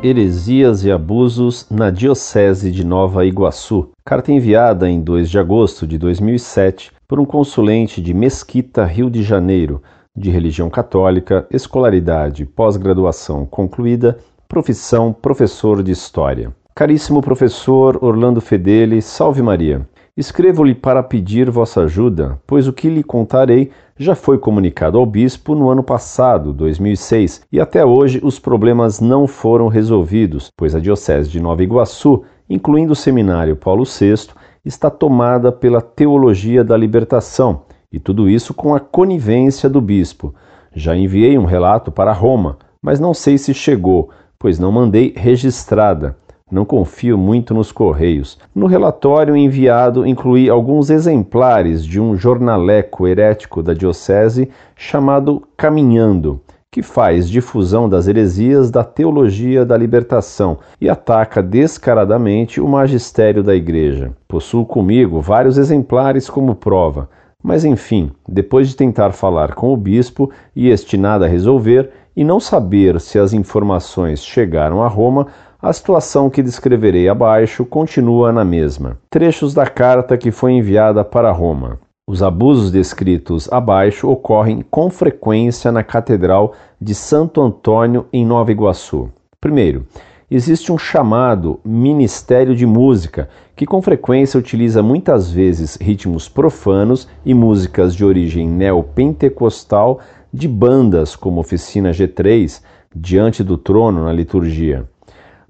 Heresias e Abusos na Diocese de Nova Iguaçu. Carta enviada em 2 de agosto de 2007 por um consulente de Mesquita, Rio de Janeiro, de religião católica, escolaridade, pós-graduação concluída, profissão professor de História. Caríssimo professor Orlando Fedeli, salve Maria. Escrevo-lhe para pedir vossa ajuda, pois o que lhe contarei já foi comunicado ao bispo no ano passado, 2006, e até hoje os problemas não foram resolvidos, pois a Diocese de Nova Iguaçu, incluindo o Seminário Paulo VI, está tomada pela teologia da libertação, e tudo isso com a conivência do bispo. Já enviei um relato para Roma, mas não sei se chegou, pois não mandei registrada. Não confio muito nos correios. No relatório enviado, incluí alguns exemplares de um jornaleco herético da Diocese chamado Caminhando, que faz difusão das heresias da teologia da libertação e ataca descaradamente o magistério da Igreja. Possuo comigo vários exemplares como prova. Mas enfim, depois de tentar falar com o bispo e este nada resolver, e não saber se as informações chegaram a Roma, a situação que descreverei abaixo continua na mesma. Trechos da carta que foi enviada para Roma. Os abusos descritos abaixo ocorrem com frequência na Catedral de Santo Antônio, em Nova Iguaçu. Primeiro, existe um chamado Ministério de Música, que com frequência utiliza muitas vezes ritmos profanos e músicas de origem neopentecostal de bandas como Oficina G3, diante do trono na liturgia.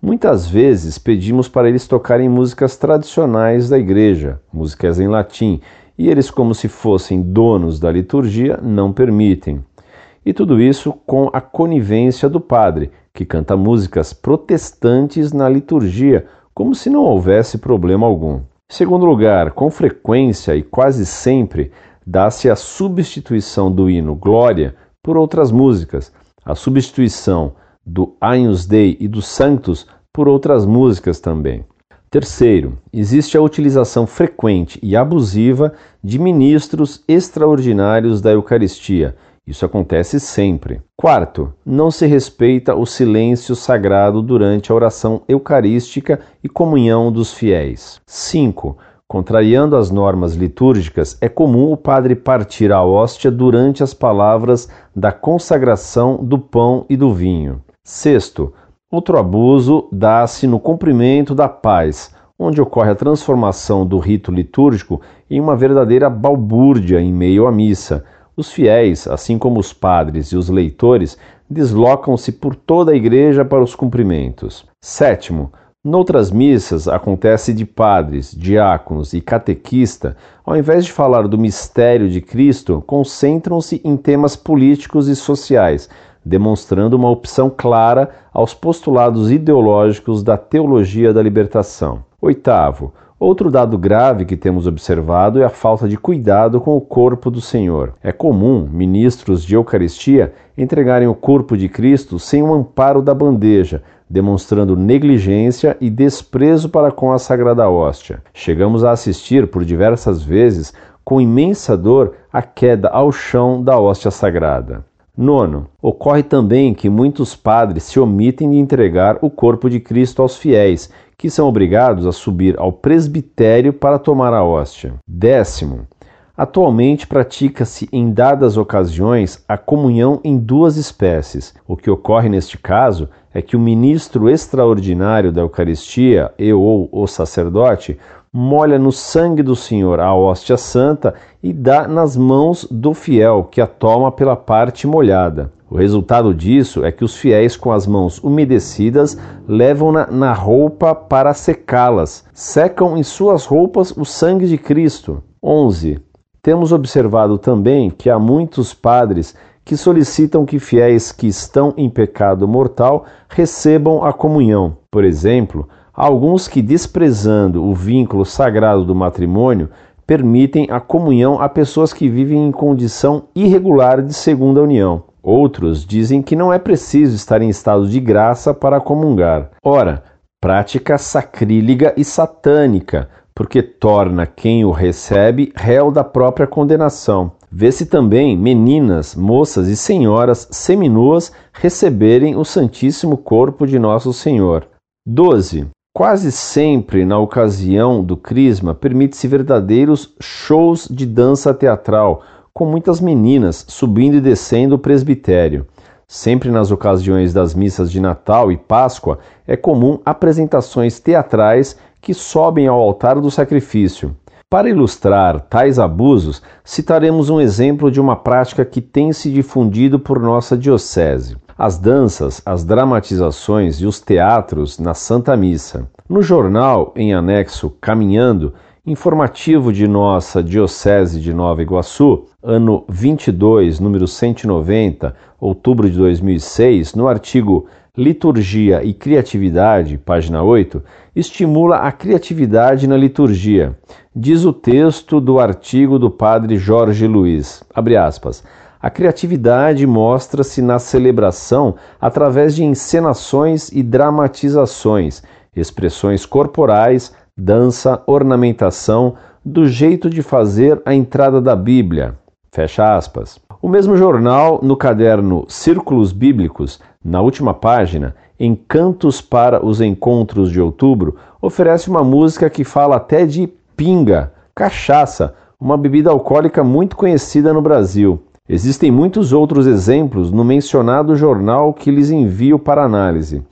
Muitas vezes pedimos para eles tocarem músicas tradicionais da igreja, músicas em latim, e eles, como se fossem donos da liturgia, não permitem. E tudo isso com a conivência do padre, que canta músicas protestantes na liturgia, como se não houvesse problema algum. Segundo lugar, com frequência e quase sempre dá-se a substituição do hino Glória por outras músicas, a substituição do Agnus Dei e dos Santos por outras músicas também. Terceiro, existe a utilização frequente e abusiva de ministros extraordinários da Eucaristia. Isso acontece sempre. Quarto, não se respeita o silêncio sagrado durante a oração eucarística e comunhão dos fiéis. Cinco, Contrariando as normas litúrgicas, é comum o padre partir a hóstia durante as palavras da consagração do pão e do vinho. Sexto, outro abuso dá-se no cumprimento da paz, onde ocorre a transformação do rito litúrgico em uma verdadeira balbúrdia em meio à missa. Os fiéis, assim como os padres e os leitores, deslocam-se por toda a igreja para os cumprimentos. Sétimo, Noutras missas acontece de padres, diáconos e catequista, ao invés de falar do mistério de Cristo, concentram-se em temas políticos e sociais, demonstrando uma opção clara aos postulados ideológicos da teologia da libertação. Oitavo, Outro dado grave que temos observado é a falta de cuidado com o corpo do Senhor. É comum ministros de Eucaristia entregarem o corpo de Cristo sem o amparo da bandeja, demonstrando negligência e desprezo para com a sagrada hóstia. Chegamos a assistir por diversas vezes, com imensa dor, a queda ao chão da hóstia sagrada. Nono, ocorre também que muitos padres se omitem de entregar o corpo de Cristo aos fiéis, que são obrigados a subir ao presbitério para tomar a hóstia. Décimo, atualmente pratica-se em dadas ocasiões a comunhão em duas espécies. O que ocorre neste caso é que o ministro extraordinário da Eucaristia e ou o sacerdote molha no sangue do Senhor a hóstia santa e dá nas mãos do fiel, que a toma pela parte molhada. O resultado disso é que os fiéis, com as mãos umedecidas, levam-na na roupa para secá-las. Secam em suas roupas o sangue de Cristo. 11. Temos observado também que há muitos padres que solicitam que fiéis que estão em pecado mortal recebam a comunhão. Por exemplo, alguns que, desprezando o vínculo sagrado do matrimônio, permitem a comunhão a pessoas que vivem em condição irregular de segunda união. Outros dizem que não é preciso estar em estado de graça para comungar. Ora, prática sacrílega e satânica, porque torna quem o recebe réu da própria condenação. Vê-se também meninas, moças e senhoras seminuas receberem o Santíssimo Corpo de Nosso Senhor. 12. Quase sempre, na ocasião do Crisma, permite-se verdadeiros shows de dança teatral, com muitas meninas subindo e descendo o presbitério. Sempre nas ocasiões das missas de Natal e Páscoa é comum apresentações teatrais que sobem ao altar do sacrifício. Para ilustrar tais abusos, citaremos um exemplo de uma prática que tem se difundido por nossa diocese: as danças, as dramatizações e os teatros na Santa Missa. No jornal, em anexo Caminhando, informativo de nossa Diocese de Nova Iguaçu, ano 22, número 190, outubro de 2006, no artigo Liturgia e Criatividade, página 8, estimula a criatividade na liturgia. Diz o texto do artigo do padre Jorge Luiz, abre aspas, a criatividade mostra-se na celebração através de encenações e dramatizações, expressões corporais, dança, ornamentação, do jeito de fazer a entrada da Bíblia. Fecha aspas. O mesmo jornal, no caderno Círculos Bíblicos, na última página, em Cantos para os Encontros de Outubro, oferece uma música que fala até de pinga, cachaça, uma bebida alcoólica muito conhecida no Brasil. Existem muitos outros exemplos no mencionado jornal que lhes envio para análise.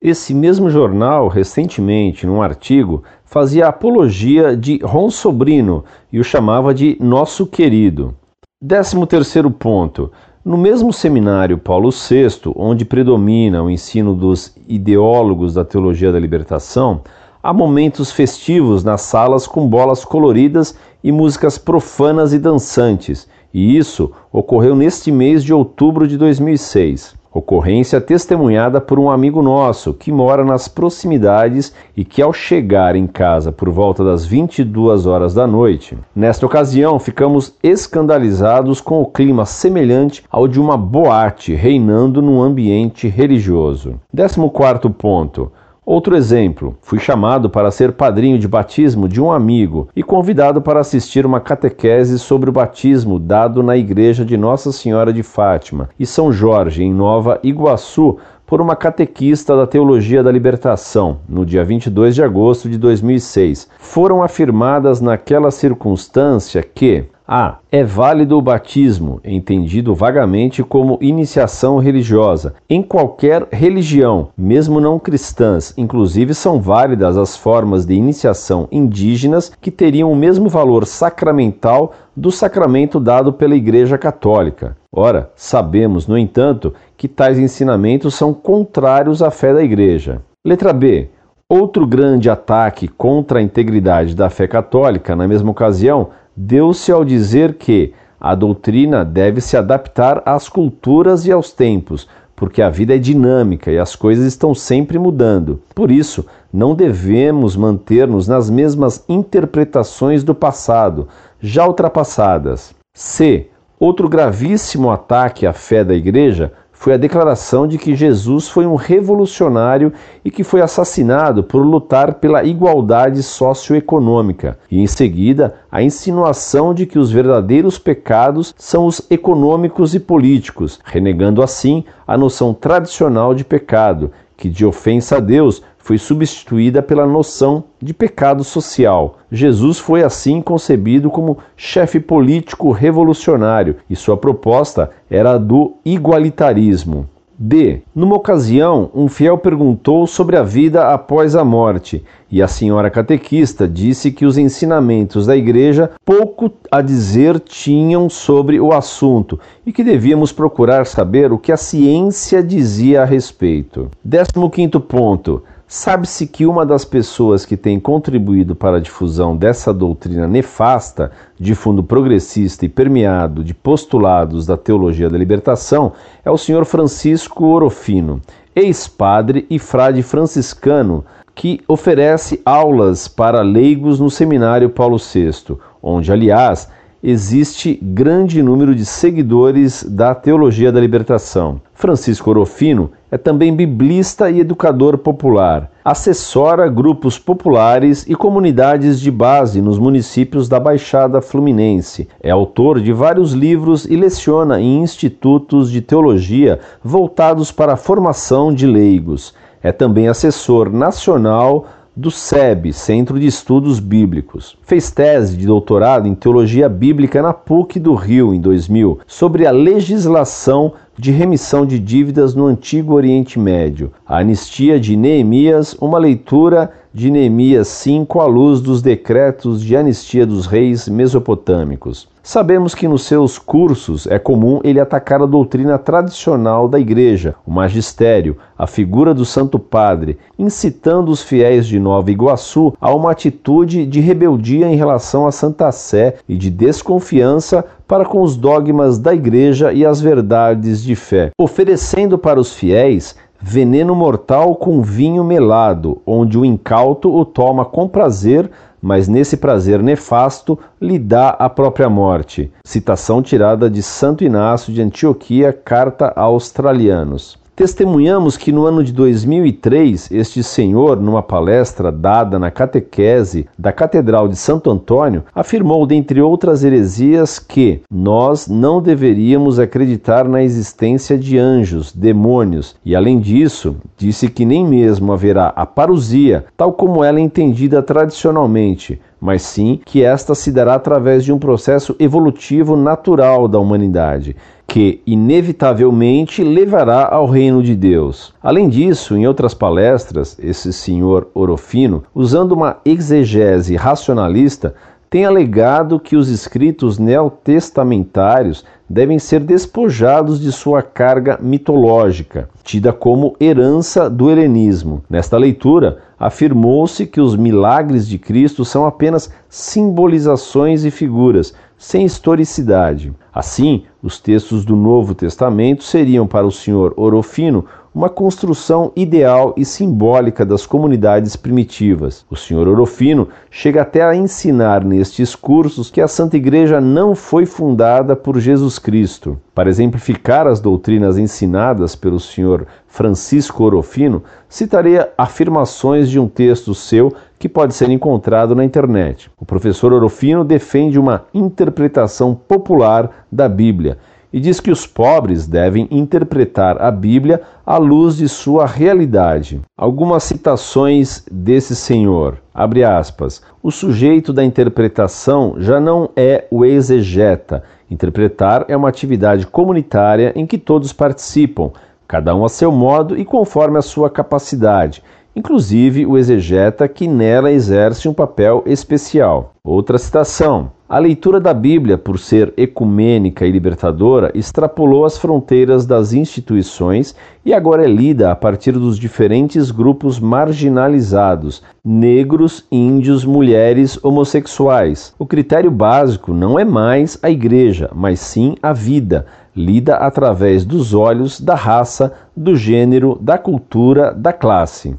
Esse mesmo jornal, recentemente, num artigo, fazia apologia de Ron Sobrino e o chamava de Nosso Querido. Décimo terceiro ponto. No mesmo seminário Paulo VI, onde predomina o ensino dos ideólogos da teologia da libertação, há momentos festivos nas salas com bolas coloridas e músicas profanas e dançantes, e isso ocorreu neste mês de outubro de 2006. Ocorrência testemunhada por um amigo nosso que mora nas proximidades e que, ao chegar em casa por volta das 22 horas da noite, nesta ocasião ficamos escandalizados com o clima semelhante ao de uma boate reinando num ambiente religioso. 14 ponto. Outro exemplo: fui chamado para ser padrinho de batismo de um amigo e convidado para assistir uma catequese sobre o batismo dado na igreja de Nossa Senhora de Fátima e São Jorge, em Nova Iguaçu, por uma catequista da Teologia da Libertação, no dia 22 de agosto de 2006. Foram afirmadas naquela circunstância que a. É válido o batismo, entendido vagamente como iniciação religiosa, em qualquer religião, mesmo não cristãs. Inclusive, são válidas as formas de iniciação indígenas que teriam o mesmo valor sacramental do sacramento dado pela Igreja Católica. Ora, sabemos, no entanto, que tais ensinamentos são contrários à fé da Igreja. Letra B. Outro grande ataque contra a integridade da fé católica, na mesma ocasião, deu-se ao dizer que a doutrina deve se adaptar às culturas e aos tempos, porque a vida é dinâmica e as coisas estão sempre mudando. Por isso, não devemos manter-nos nas mesmas interpretações do passado, já ultrapassadas. C. Outro gravíssimo ataque à fé da Igreja foi a declaração de que Jesus foi um revolucionário e que foi assassinado por lutar pela igualdade socioeconômica, e em seguida a insinuação de que os verdadeiros pecados são os econômicos e políticos, renegando assim a noção tradicional de pecado, que de ofensa a Deus foi substituída pela noção de pecado social. Jesus foi assim concebido como chefe político revolucionário e sua proposta era do igualitarismo. D. Numa ocasião, um fiel perguntou sobre a vida após a morte, e a senhora catequista disse que os ensinamentos da igreja pouco a dizer tinham sobre o assunto e que devíamos procurar saber o que a ciência dizia a respeito. 15 ponto. Sabe-se que uma das pessoas que tem contribuído para a difusão dessa doutrina nefasta, de fundo progressista e permeado de postulados da teologia da libertação, é o senhor Francisco Orofino, ex-padre e frade franciscano, que oferece aulas para leigos no seminário Paulo VI, onde, aliás, existe grande número de seguidores da teologia da libertação. Francisco Orofino é também biblista e educador popular. Assessora grupos populares e comunidades de base nos municípios da Baixada Fluminense. É autor de vários livros e leciona em institutos de teologia voltados para a formação de leigos. É também assessor nacional do SEB, Centro de Estudos Bíblicos. Fez tese de doutorado em Teologia Bíblica na PUC do Rio em 2000 sobre a legislação de remissão de dívidas no Antigo Oriente Médio. A anistia de Neemias, uma leitura de Neemias 5 à luz dos decretos de anistia dos reis mesopotâmicos. Sabemos que nos seus cursos é comum ele atacar a doutrina tradicional da Igreja, o magistério, a figura do Santo Padre, incitando os fiéis de Nova Iguaçu a uma atitude de rebeldia em relação à Santa Sé e de desconfiança para com os dogmas da Igreja e as verdades de fé, oferecendo para os fiéis veneno mortal com vinho melado, onde o incauto o toma com prazer mas nesse prazer nefasto lhe dá a própria morte. Citação tirada de Santo Inácio de Antioquia, Carta a Australianos. Testemunhamos que no ano de 2003, este senhor, numa palestra dada na catequese da Catedral de Santo Antônio, afirmou, dentre outras heresias, que nós não deveríamos acreditar na existência de anjos, demônios, e além disso, disse que nem mesmo haverá a parousia, tal como ela é entendida tradicionalmente, mas sim que esta se dará através de um processo evolutivo natural da humanidade que inevitavelmente levará ao reino de Deus. Além disso, em outras palestras, esse senhor Orofino, usando uma exegese racionalista, tem alegado que os escritos neotestamentários devem ser despojados de sua carga mitológica, tida como herança do helenismo. Nesta leitura, afirmou-se que os milagres de Cristo são apenas simbolizações e figuras, sem historicidade. Assim, os textos do Novo Testamento seriam para o senhor Orofino uma construção ideal e simbólica das comunidades primitivas. O senhor Orofino chega até a ensinar nestes cursos que a Santa Igreja não foi fundada por Jesus Cristo. Para exemplificar as doutrinas ensinadas pelo senhor Francisco Orofino, citarei afirmações de um texto seu que pode ser encontrado na internet. O professor Orofino defende uma interpretação popular da Bíblia e diz que os pobres devem interpretar a Bíblia à luz de sua realidade. Algumas citações desse senhor. Abre aspas. O sujeito da interpretação já não é o exegeta. Interpretar é uma atividade comunitária em que todos participam, cada um a seu modo e conforme a sua capacidade inclusive o exegeta que nela exerce um papel especial. Outra citação: a leitura da Bíblia, por ser ecumênica e libertadora, extrapolou as fronteiras das instituições e agora é lida a partir dos diferentes grupos marginalizados: negros, índios, mulheres, homossexuais. O critério básico não é mais a igreja, mas sim a vida, lida através dos olhos da raça, do gênero, da cultura, da classe.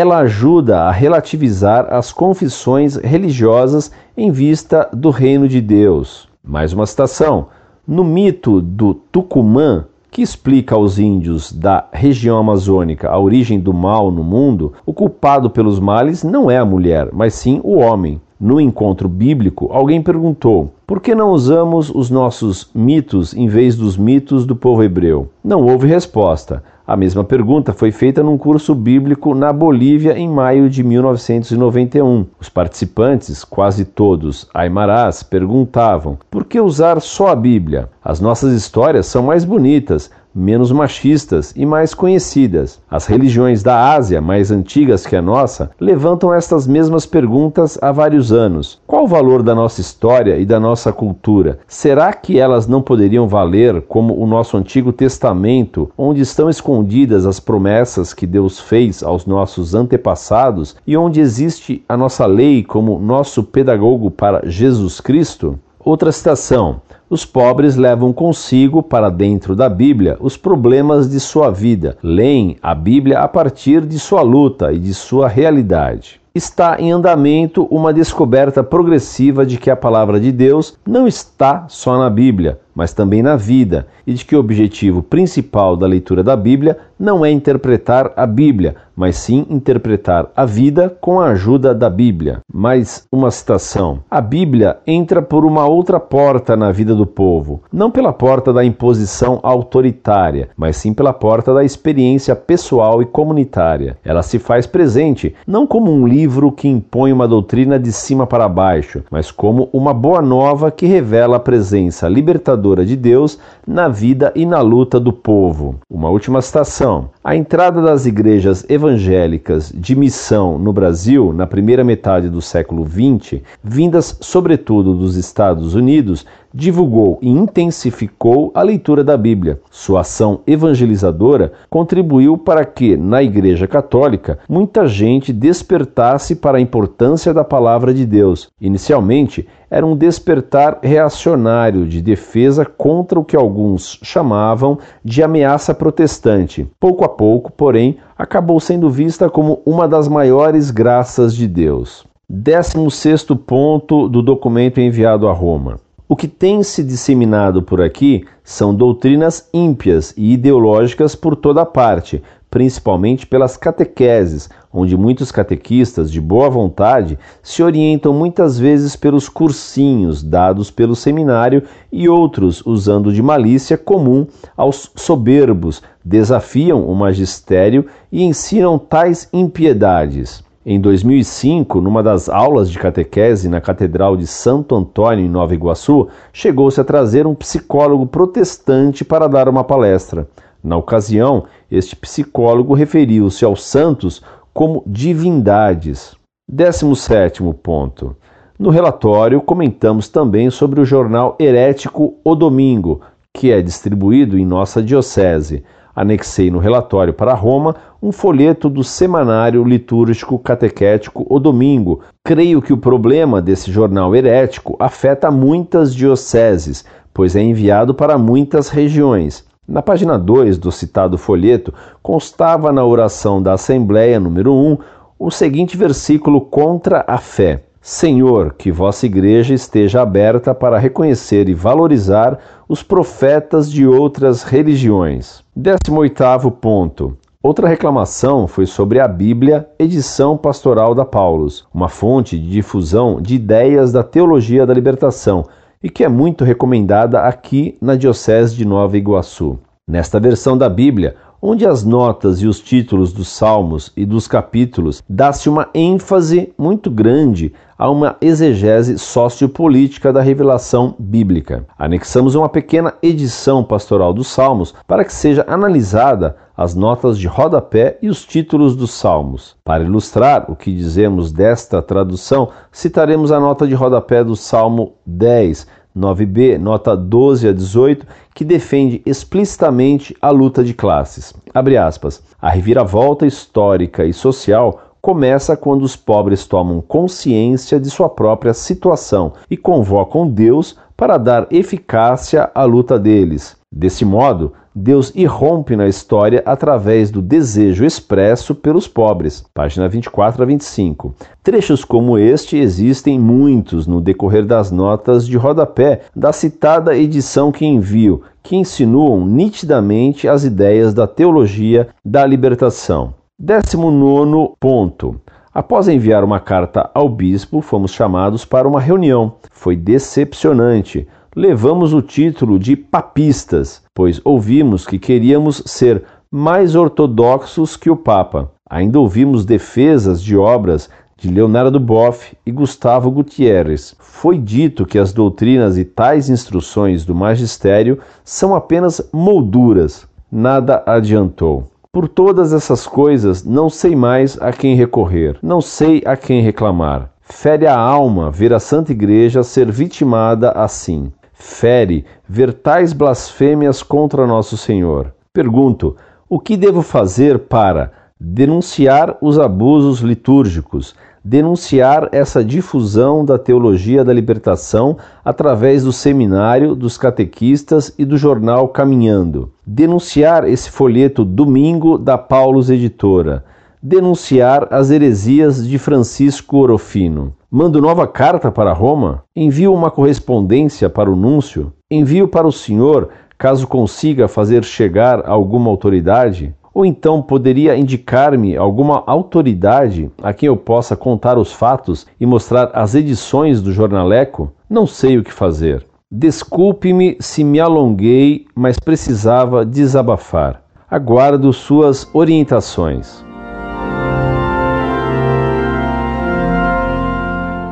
Ela ajuda a relativizar as confissões religiosas em vista do reino de Deus. Mais uma citação. No mito do Tucumã, que explica aos índios da região amazônica a origem do mal no mundo, o culpado pelos males não é a mulher, mas sim o homem. No encontro bíblico, alguém perguntou: por que não usamos os nossos mitos em vez dos mitos do povo hebreu? Não houve resposta. A mesma pergunta foi feita num curso bíblico na Bolívia em maio de 1991. Os participantes, quase todos aimarás, perguntavam: por que usar só a Bíblia? As nossas histórias são mais bonitas, menos machistas e mais conhecidas. As religiões da Ásia, mais antigas que a nossa, levantam estas mesmas perguntas há vários anos. Qual o valor da nossa história e da nossa cultura? Será que elas não poderiam valer como o nosso Antigo Testamento, onde estão escondidas as promessas que Deus fez aos nossos antepassados e onde existe a nossa lei como nosso pedagogo para Jesus Cristo? Outra citação. Os pobres levam consigo para dentro da Bíblia os problemas de sua vida, leem a Bíblia a partir de sua luta e de sua realidade. está em andamento uma descoberta progressiva de que a palavra de Deus não está só na Bíblia, mas também na vida, e de que o objetivo principal da leitura da Bíblia não é interpretar a Bíblia, mas sim interpretar a vida com a ajuda da Bíblia. Mais uma citação: A Bíblia entra por uma outra porta na vida do povo, não pela porta da imposição autoritária, mas sim pela porta da experiência pessoal e comunitária. Ela se faz presente não como um livro que impõe uma doutrina de cima para baixo, mas como uma boa nova que revela a presença libertadora de Deus na vida e na luta do povo. Uma última citação. A entrada das igrejas evangélicas de missão no Brasil na primeira metade do século XX, vindas sobretudo dos Estados Unidos, divulgou e intensificou a leitura da Bíblia. Sua ação evangelizadora contribuiu para que, na Igreja Católica, muita gente despertasse para a importância da palavra de Deus. Inicialmente, era um despertar reacionário de defesa contra o que alguns chamavam de ameaça protestante. Pouco a pouco, porém, acabou sendo vista como uma das maiores graças de Deus. 16 ponto do documento enviado a Roma. O que tem se disseminado por aqui são doutrinas ímpias e ideológicas por toda parte, principalmente pelas catequeses, onde muitos catequistas de boa vontade se orientam muitas vezes pelos cursinhos dados pelo seminário e outros usando de malícia comum aos soberbos, desafiam o magistério e ensinam tais impiedades. Em 2005, numa das aulas de catequese na Catedral de Santo Antônio, em Nova Iguaçu, chegou-se a trazer um psicólogo protestante para dar uma palestra. Na ocasião, este psicólogo referiu-se aos santos como divindades. 17 ponto. No relatório, comentamos também sobre o jornal herético O Domingo, que é distribuído em nossa diocese anexei no relatório para Roma um folheto do Semanário Litúrgico Catequético O Domingo. Creio que o problema desse jornal herético afeta muitas dioceses, pois é enviado para muitas regiões. Na página 2 do citado folheto constava na oração da Assembleia número 1 o seguinte versículo contra a fé: Senhor, que vossa igreja esteja aberta para reconhecer e valorizar os profetas de outras religiões. 18 ponto. Outra reclamação foi sobre a Bíblia, edição pastoral da Paulus, uma fonte de difusão de ideias da teologia da libertação e que é muito recomendada aqui na Diocese de Nova Iguaçu. Nesta versão da Bíblia, onde as notas e os títulos dos salmos e dos capítulos dá-se uma ênfase muito grande a uma exegese sociopolítica da revelação bíblica. Anexamos uma pequena edição pastoral dos salmos para que seja analisada as notas de rodapé e os títulos dos salmos. Para ilustrar o que dizemos desta tradução, citaremos a nota de rodapé do Salmo 10, 9b, nota 12 a 18, que defende explicitamente a luta de classes. Abre aspas. A reviravolta histórica e social começa quando os pobres tomam consciência de sua própria situação e convocam Deus para dar eficácia à luta deles. Desse modo, Deus irrompe na história através do desejo expresso pelos pobres. Página 24 a 25. Trechos como este existem muitos no decorrer das notas de rodapé da citada edição que envio, que insinuam nitidamente as ideias da teologia da libertação. 19 ponto. Após enviar uma carta ao bispo, fomos chamados para uma reunião. Foi decepcionante levamos o título de papistas, pois ouvimos que queríamos ser mais ortodoxos que o Papa. Ainda ouvimos defesas de obras de Leonardo Boff e Gustavo Gutierrez. Foi dito que as doutrinas e tais instruções do magistério são apenas molduras. Nada adiantou. Por todas essas coisas, não sei mais a quem recorrer, não sei a quem reclamar. Fere a alma ver a Santa Igreja ser vitimada assim fere ver tais blasfêmias contra nosso Senhor. Pergunto: o que devo fazer para denunciar os abusos litúrgicos, denunciar essa difusão da teologia da libertação através do seminário, dos catequistas e do jornal Caminhando, denunciar esse folheto domingo da Paulus Editora, denunciar as heresias de Francisco Orofino. Mando nova carta para Roma? Envio uma correspondência para o núncio? Envio para o senhor, caso consiga fazer chegar alguma autoridade? Ou então poderia indicar-me alguma autoridade a quem eu possa contar os fatos e mostrar as edições do jornaleco? Não sei o que fazer. Desculpe-me se me alonguei, mas precisava desabafar. Aguardo suas orientações.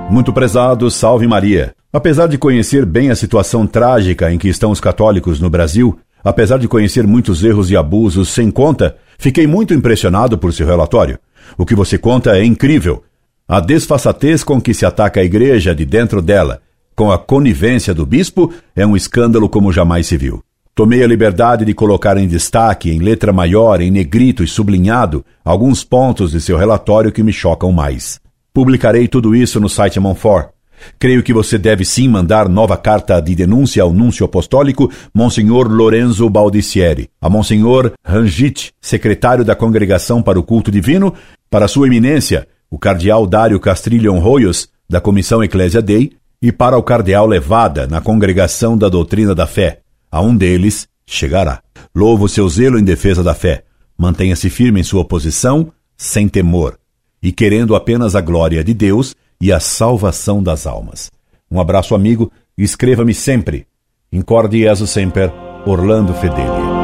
Muito prezado, salve Maria. Apesar de conhecer bem a situação trágica em que estão os católicos no Brasil, apesar de conhecer muitos erros e abusos sem conta, fiquei muito impressionado por seu relatório. O que você conta é incrível. A desfaçatez com que se ataca a igreja de dentro dela, com a conivência do bispo, é um escândalo como jamais se viu. Tomei a liberdade de colocar em destaque, em letra maior, em negrito e sublinhado, alguns pontos de seu relatório que me chocam mais. Publicarei tudo isso no site Monfort. Creio que você deve sim mandar nova carta de denúncia ao núncio apostólico Monsenhor Lorenzo Baldicieri, a Monsenhor Rangit, secretário da Congregação para o Culto Divino, para Sua Eminência, o Cardeal Dário Castrilhon Royos, da Comissão Eclésia Dei, e para o Cardeal Levada, na Congregação da Doutrina da Fé, a um deles chegará. Louvo seu zelo em defesa da fé. Mantenha-se firme em sua posição, sem temor, e querendo apenas a glória de Deus e a salvação das almas. Um abraço, amigo, e escreva-me sempre. Incorde Jesus Semper, Orlando Fedeli.